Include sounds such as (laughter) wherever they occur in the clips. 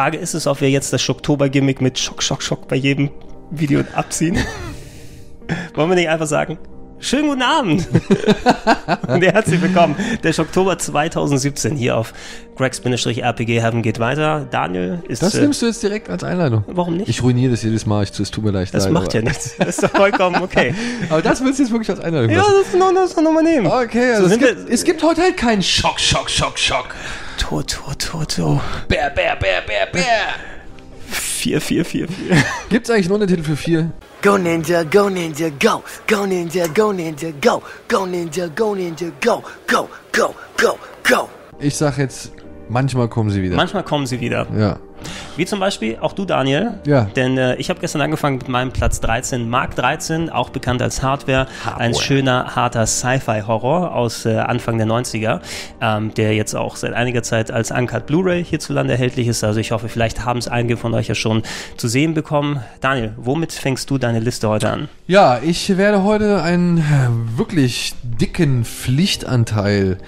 Frage ist es, ob wir jetzt das Schocktober-Gimmick mit Schock, Schock, Schock bei jedem Video abziehen. (laughs) Wollen wir nicht einfach sagen, Schönen guten Abend (laughs) und herzlich willkommen. Der Oktober 2017 hier auf Gregs-RPG Heaven geht weiter. Daniel ist. Das äh, nimmst du jetzt direkt als Einleitung. Warum nicht? Ich ruiniere das jedes Mal. Es tut mir leid. Das macht ja nichts. Das ist doch vollkommen okay. (laughs) aber das willst du jetzt wirklich als Einleitung Ja, das noch, das noch mal nehmen. Okay, also so es, gibt, es gibt heute halt keinen Schock, Schock, Schock, Schock. Toto, Toto. Bär, Bär, Bär, Bär, Bär. 4, 4, 4, 4. Gibt es eigentlich einen Untertitel für 4? Go Ninja, go Ninja, go. Go Ninja, go Ninja, go. Go Ninja, go Ninja, go. Go, go, go, go. Ich sag jetzt, manchmal kommen sie wieder. Manchmal kommen sie wieder. Ja. Wie zum Beispiel auch du, Daniel. Ja. Denn äh, ich habe gestern angefangen mit meinem Platz 13, Mark 13, auch bekannt als Hardware. Hardware. Ein schöner, harter Sci-Fi-Horror aus äh, Anfang der 90er, ähm, der jetzt auch seit einiger Zeit als Uncut Blu-ray hierzulande erhältlich ist. Also ich hoffe, vielleicht haben es einige von euch ja schon zu sehen bekommen. Daniel, womit fängst du deine Liste heute an? Ja, ich werde heute einen wirklich dicken Pflichtanteil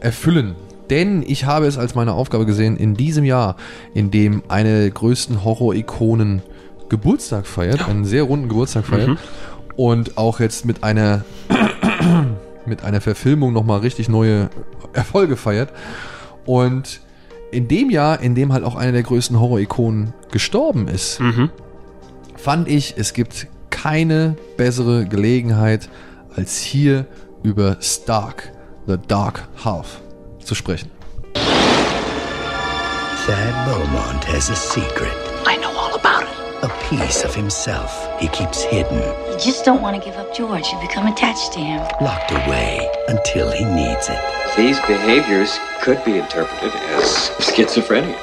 erfüllen denn ich habe es als meine Aufgabe gesehen, in diesem Jahr, in dem eine der größten Horror-Ikonen Geburtstag feiert, einen sehr runden Geburtstag feiert mhm. und auch jetzt mit einer (coughs) mit einer Verfilmung nochmal richtig neue Erfolge feiert. Und in dem Jahr, in dem halt auch eine der größten Horror-Ikonen gestorben ist, mhm. fand ich, es gibt keine bessere Gelegenheit, als hier über Stark, The Dark Half zu sprechen. Thad Beaumont has a secret. I know all about it. A piece of himself he keeps hidden. You just don't want to give up George. You become attached to him. Locked away until he needs it. These behaviors could be interpreted as schizophrenia.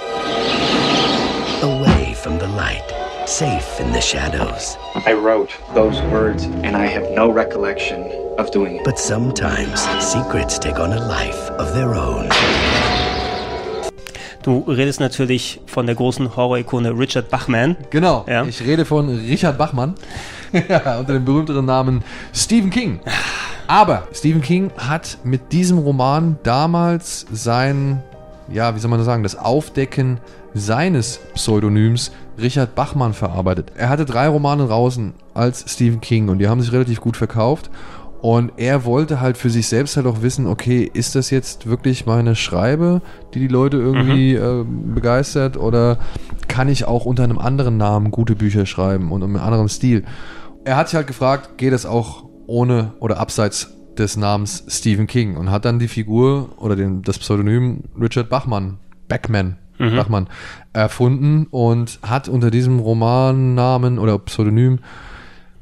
Away from the light, safe in the shadows. I wrote those words, and I have no recollection of doing it. But sometimes secrets take on a life of their own. Du redest natürlich von der großen Horror-Ikone Richard Bachman. Genau, ja. ich rede von Richard Bachman (laughs) unter dem berühmteren Namen Stephen King. Aber Stephen King hat mit diesem Roman damals sein, ja, wie soll man sagen, das Aufdecken seines Pseudonyms Richard Bachmann verarbeitet. Er hatte drei Romane draußen als Stephen King und die haben sich relativ gut verkauft. Und er wollte halt für sich selbst halt auch wissen, okay, ist das jetzt wirklich meine Schreibe, die die Leute irgendwie mhm. äh, begeistert oder kann ich auch unter einem anderen Namen gute Bücher schreiben und um einen anderen Stil? Er hat sich halt gefragt, geht das auch ohne oder abseits des Namens Stephen King und hat dann die Figur oder den, das Pseudonym Richard Bachmann, Backman, mhm. Bachmann, erfunden und hat unter diesem Romannamen oder Pseudonym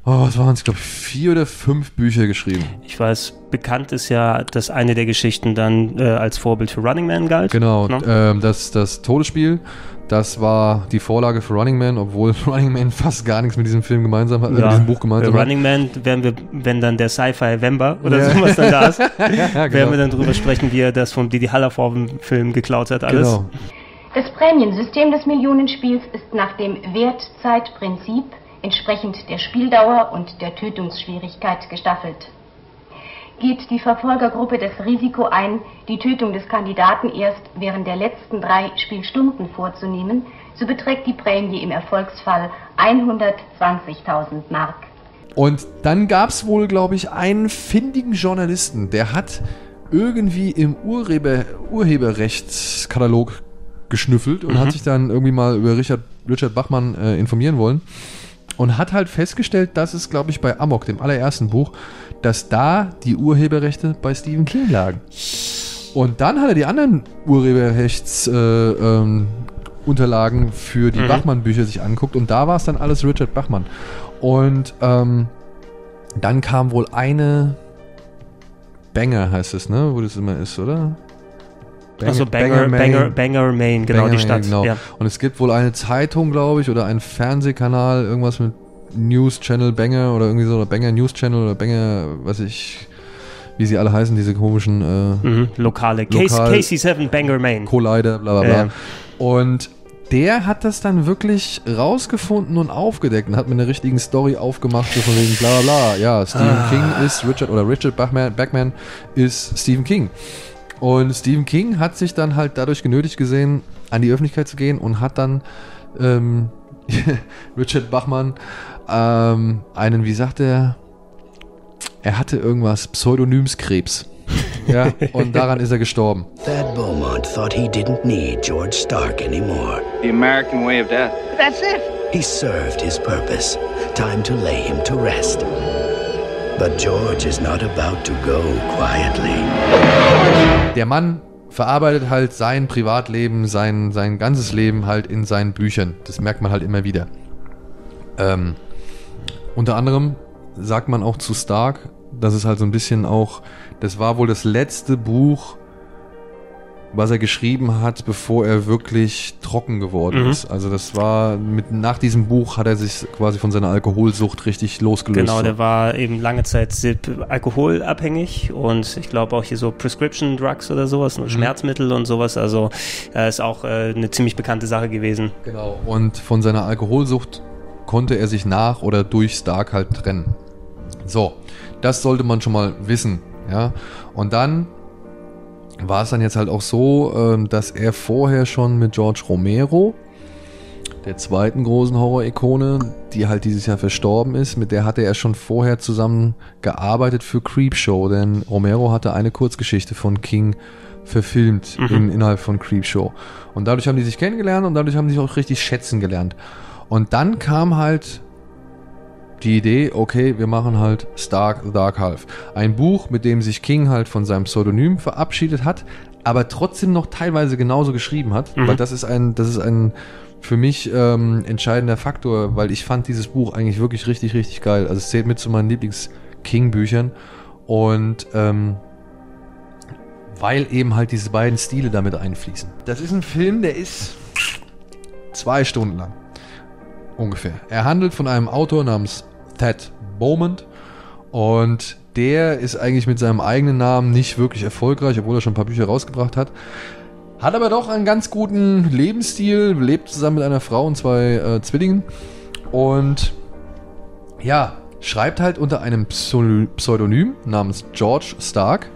oh, was waren es, glaube ich, vier oder fünf Bücher geschrieben. Ich weiß, bekannt ist ja, dass eine der Geschichten dann äh, als Vorbild für Running Man galt. Genau, no? ähm, das, das Todesspiel, das war die Vorlage für Running Man, obwohl (laughs) Running Man fast gar nichts mit diesem Film gemeinsam hat, äh, ja. mit diesem Buch gemeinsam hat. Running Man werden wir, wenn dann der Sci-Fi Vember oder ja. sowas dann da ist, (laughs) ja, genau. werden wir dann drüber sprechen, wie er das vom Didi Haller Film geklaut hat, alles. Genau. Das Prämiensystem des Millionenspiels ist nach dem Wertzeitprinzip entsprechend der Spieldauer und der Tötungsschwierigkeit gestaffelt. Geht die Verfolgergruppe das Risiko ein, die Tötung des Kandidaten erst während der letzten drei Spielstunden vorzunehmen, so beträgt die Prämie im Erfolgsfall 120.000 Mark. Und dann gab es wohl, glaube ich, einen findigen Journalisten, der hat irgendwie im Urheber, Urheberrechtskatalog geschnüffelt und mhm. hat sich dann irgendwie mal über Richard, Richard Bachmann äh, informieren wollen und hat halt festgestellt, dass es, glaube ich, bei Amok, dem allerersten Buch, dass da die Urheberrechte bei Stephen King lagen. Und dann hat er die anderen Urheberrechtsunterlagen äh, ähm, für die mhm. Bachmann-Bücher sich anguckt und da war es dann alles Richard Bachmann. Und ähm, dann kam wohl eine Banger, heißt es, ne? Wo das immer ist, oder? Bang, also Banger, Banger, Banger, Banger Main, genau, Banger die Stadt. Genau. Ja. Und es gibt wohl eine Zeitung, glaube ich, oder einen Fernsehkanal, irgendwas mit News Channel Banger oder irgendwie so, oder Banger News Channel oder Banger, was ich, wie sie alle heißen, diese komischen äh, mhm, lokale. Lokal KC7 Banger Main. Collider, bla bla bla. Ja. Und der hat das dann wirklich rausgefunden und aufgedeckt und hat mir eine richtigen Story aufgemacht, so von wegen bla bla bla. Ja, Stephen ah. King ist Richard, oder Richard Bachman, Backman ist Stephen King. Und Stephen King hat sich dann halt dadurch genötigt gesehen, an die Öffentlichkeit zu gehen und hat dann ähm, (laughs) Richard Bachmann ähm, einen, wie sagt er, er hatte irgendwas, Pseudonymskrebs. Ja, und (laughs) daran ist er gestorben. Thad Beaumont thought he didn't need George Stark anymore. The American way of death. He served his purpose. Time to lay him to rest. But George is not about to go quietly. Der Mann verarbeitet halt sein Privatleben, sein, sein ganzes Leben halt in seinen Büchern. Das merkt man halt immer wieder. Ähm, unter anderem sagt man auch zu Stark, dass es halt so ein bisschen auch, das war wohl das letzte Buch, was er geschrieben hat, bevor er wirklich trocken geworden Mhm. ist. Also das war mit nach diesem Buch hat er sich quasi von seiner Alkoholsucht richtig losgelöst. Genau, der war eben lange Zeit alkoholabhängig und ich glaube auch hier so Prescription Drugs oder sowas, Mhm. Schmerzmittel und sowas. Also äh, ist auch äh, eine ziemlich bekannte Sache gewesen. Genau. Und von seiner Alkoholsucht konnte er sich nach oder durch Stark halt trennen. So, das sollte man schon mal wissen. Ja. Und dann war es dann jetzt halt auch so, ähm, dass er vorher schon mit George Romero, der zweiten großen Horror-Ikone, die halt dieses Jahr verstorben ist, mit der hatte er schon vorher zusammen gearbeitet für Creepshow, denn Romero hatte eine Kurzgeschichte von King verfilmt in, innerhalb von Creepshow. Und dadurch haben die sich kennengelernt und dadurch haben die sich auch richtig schätzen gelernt. Und dann kam halt die Idee, okay, wir machen halt Stark the Dark Half. Ein Buch, mit dem sich King halt von seinem Pseudonym verabschiedet hat, aber trotzdem noch teilweise genauso geschrieben hat. Weil das ist ein, das ist ein für mich ähm, entscheidender Faktor, weil ich fand dieses Buch eigentlich wirklich richtig, richtig geil. Also es zählt mit zu meinen Lieblings-King-Büchern. Und ähm, weil eben halt diese beiden Stile damit einfließen. Das ist ein Film, der ist zwei Stunden lang. Ungefähr. Er handelt von einem Autor namens Thad Beaumont. Und der ist eigentlich mit seinem eigenen Namen nicht wirklich erfolgreich, obwohl er schon ein paar Bücher rausgebracht hat. Hat aber doch einen ganz guten Lebensstil, lebt zusammen mit einer Frau und zwei äh, Zwillingen. Und ja, schreibt halt unter einem Pseu- Pseudonym namens George Stark,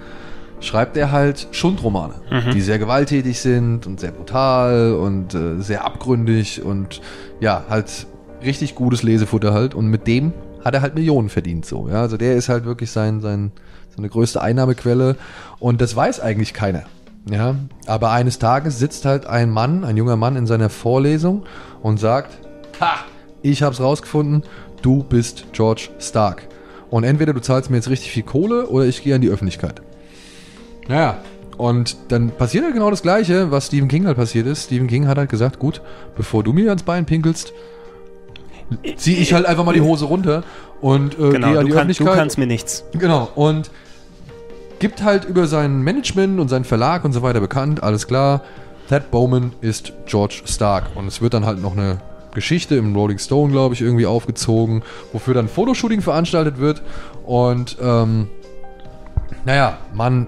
schreibt er halt Schundromane, die sehr gewalttätig sind und sehr brutal und äh, sehr abgründig und ja, halt richtig gutes Lesefutter halt. Und mit dem hat er halt Millionen verdient so, ja, also der ist halt wirklich sein, sein, seine größte Einnahmequelle und das weiß eigentlich keiner. Ja, aber eines Tages sitzt halt ein Mann, ein junger Mann in seiner Vorlesung und sagt, ha, ich hab's rausgefunden, du bist George Stark. Und entweder du zahlst mir jetzt richtig viel Kohle oder ich gehe an die Öffentlichkeit. Naja, und dann passiert halt genau das Gleiche, was Stephen King halt passiert ist. Stephen King hat halt gesagt, gut, bevor du mir ans Bein pinkelst, zieh ich halt einfach mal die Hose runter und äh, Genau, gehe an die kann, Öffentlichkeit. du kannst mir nichts. Genau, und gibt halt über sein Management und seinen Verlag und so weiter bekannt, alles klar, Thad Bowman ist George Stark. Und es wird dann halt noch eine Geschichte im Rolling Stone, glaube ich, irgendwie aufgezogen, wofür dann Fotoshooting veranstaltet wird. Und ähm, naja, man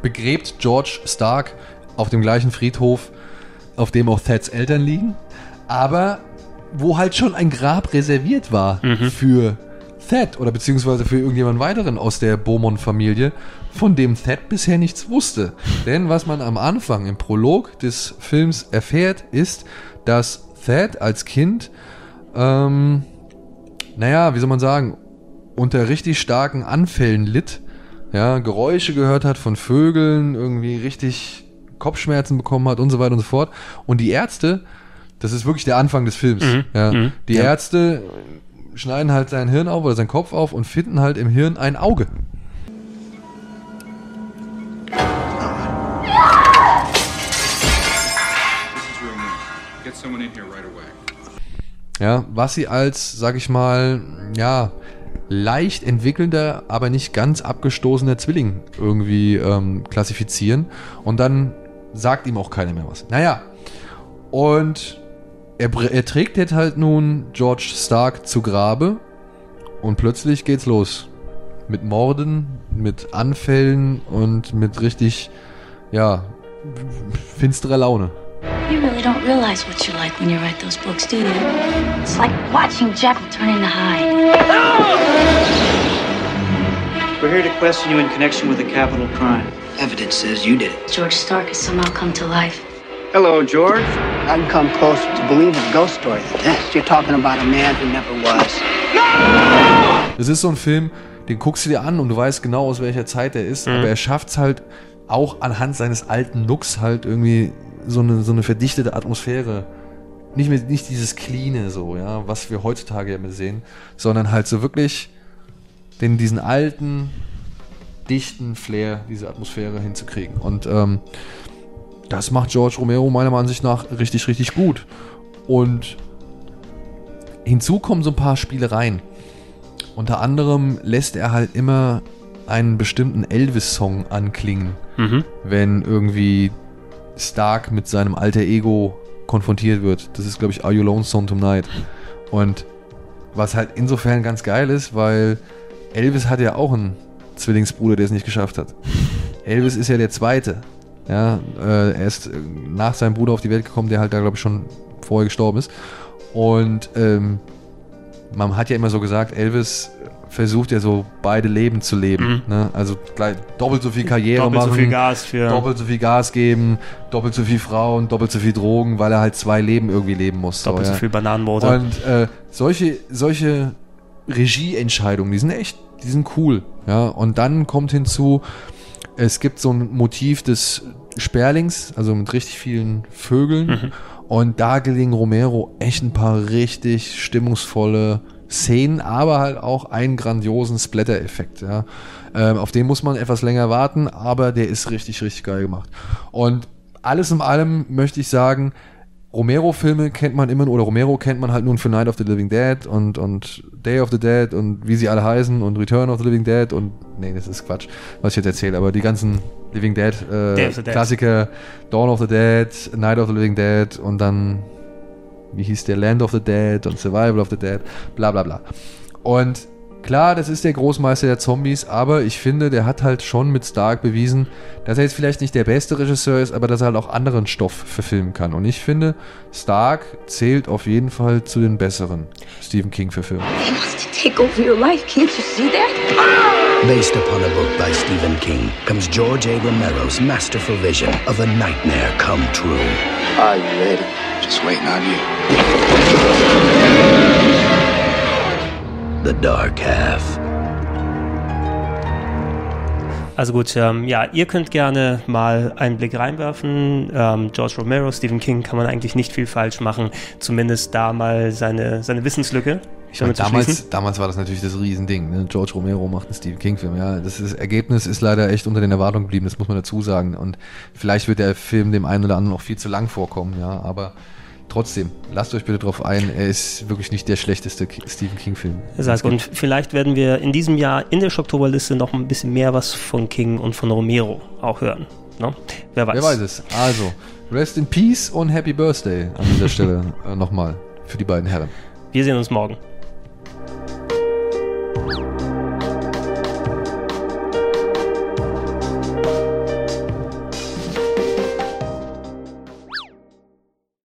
begräbt George Stark auf dem gleichen Friedhof, auf dem auch Thads Eltern liegen, aber wo halt schon ein Grab reserviert war für Thad oder beziehungsweise für irgendjemand weiteren aus der Beaumont-Familie, von dem Thad bisher nichts wusste. Denn was man am Anfang im Prolog des Films erfährt, ist, dass Thad als Kind, ähm, naja, wie soll man sagen, unter richtig starken Anfällen litt, ja, Geräusche gehört hat von Vögeln, irgendwie richtig Kopfschmerzen bekommen hat und so weiter und so fort. Und die Ärzte, das ist wirklich der Anfang des Films, ja, die Ärzte schneiden halt sein Hirn auf oder seinen Kopf auf und finden halt im Hirn ein Auge. Ja, was sie als, sag ich mal, ja, leicht entwickelnder, aber nicht ganz abgestoßener Zwilling irgendwie ähm, klassifizieren. Und dann sagt ihm auch keiner mehr was. Naja, und er, er trägt jetzt halt nun George Stark zu Grabe und plötzlich geht's los. Mit Morden, mit Anfällen und mit richtig, ja, finsterer Laune. You really don't realize what you're like when you write those books, do you? It's like watching Jekyll turn into Hyde. We're here to question you in connection with a capital crime. Evidence says you did it. George Stark has somehow come to life. Hello, George. I can come closer to believing a ghost story than this. You're talking about a man who never was. Das ist so ein Film, den guckst du dir an und du weißt genau, aus welcher Zeit er ist, aber er schafft es halt auch anhand seines alten Looks halt irgendwie so eine, so eine verdichtete Atmosphäre. Nicht, mehr, nicht dieses Cleane so, ja, was wir heutzutage ja immer sehen, sondern halt so wirklich den, diesen alten, dichten Flair, diese Atmosphäre hinzukriegen. Und ähm, das macht George Romero meiner Ansicht nach richtig, richtig gut. Und hinzu kommen so ein paar Spielereien. Unter anderem lässt er halt immer einen bestimmten Elvis-Song anklingen, Mhm. wenn irgendwie Stark mit seinem alter Ego konfrontiert wird. Das ist, glaube ich, Are You Lonesome Tonight? Und was halt insofern ganz geil ist, weil Elvis hat ja auch einen Zwillingsbruder, der es nicht geschafft hat. Elvis ist ja der Zweite. Ja, äh, er ist äh, nach seinem Bruder auf die Welt gekommen, der halt da, glaube ich, schon vorher gestorben ist. Und ähm, man hat ja immer so gesagt, Elvis versucht ja so beide Leben zu leben. Ne? Also gleich, doppelt so viel Karriere Mhm. Doppelt so machen, viel Gas für- doppelt so viel Gas geben, doppelt so viel Frauen, doppelt so viel Drogen, weil er halt zwei Leben irgendwie leben muss. Doppelt so ja. viel Bananenbrote. Und äh, solche, solche Regieentscheidungen, die sind echt, die sind cool. Ja, und dann kommt hinzu, es gibt so ein Motiv des Sperlings, also mit richtig vielen Vögeln. Mhm. Und da gelingen Romero echt ein paar richtig stimmungsvolle Szenen, aber halt auch einen grandiosen Splatter-Effekt. Ja. Ähm, auf den muss man etwas länger warten, aber der ist richtig, richtig geil gemacht. Und alles in allem möchte ich sagen, Romero-Filme kennt man immer, oder Romero kennt man halt nun für Night of the Living Dead und, und Day of the Dead und wie sie alle heißen und Return of the Living Dead und, nee, das ist Quatsch, was ich jetzt erzähle, aber die ganzen Living Dead, äh, Dead. Klassiker, Dawn of the Dead, Night of the Living Dead und dann, wie hieß der, Land of the Dead und Survival of the Dead, bla bla bla. Und klar, das ist der Großmeister der Zombies, aber ich finde, der hat halt schon mit Stark bewiesen, dass er jetzt vielleicht nicht der beste Regisseur ist, aber dass er halt auch anderen Stoff verfilmen kann. Und ich finde, Stark zählt auf jeden Fall zu den besseren Stephen King-Verfilmungen. He wants to take over your life. Can't you see that? Based upon a book by Stephen King comes George A. Romero's masterful vision of a nightmare come true. Are you ready? Just waiting on you. The Dark Half. Also gut, ähm, ja, ihr könnt gerne mal einen Blick reinwerfen. Ähm, George Romero, Stephen King kann man eigentlich nicht viel falsch machen. Zumindest da mal seine, seine Wissenslücke. Ich meine, damals, damals war das natürlich das Riesending. Ne? George Romero macht einen Stephen King-Film. Ja, das, ist, das Ergebnis ist leider echt unter den Erwartungen geblieben, das muss man dazu sagen. Und vielleicht wird der Film dem einen oder anderen noch viel zu lang vorkommen, ja, aber trotzdem, lasst euch bitte drauf ein, er ist wirklich nicht der schlechteste Stephen King-Film. Und vielleicht werden wir in diesem Jahr in der Schocktoberliste noch ein bisschen mehr was von King und von Romero auch hören. Ne? Wer weiß. Wer weiß es. Also, Rest in Peace und Happy Birthday an dieser Stelle (laughs) äh, nochmal für die beiden Herren. Wir sehen uns morgen.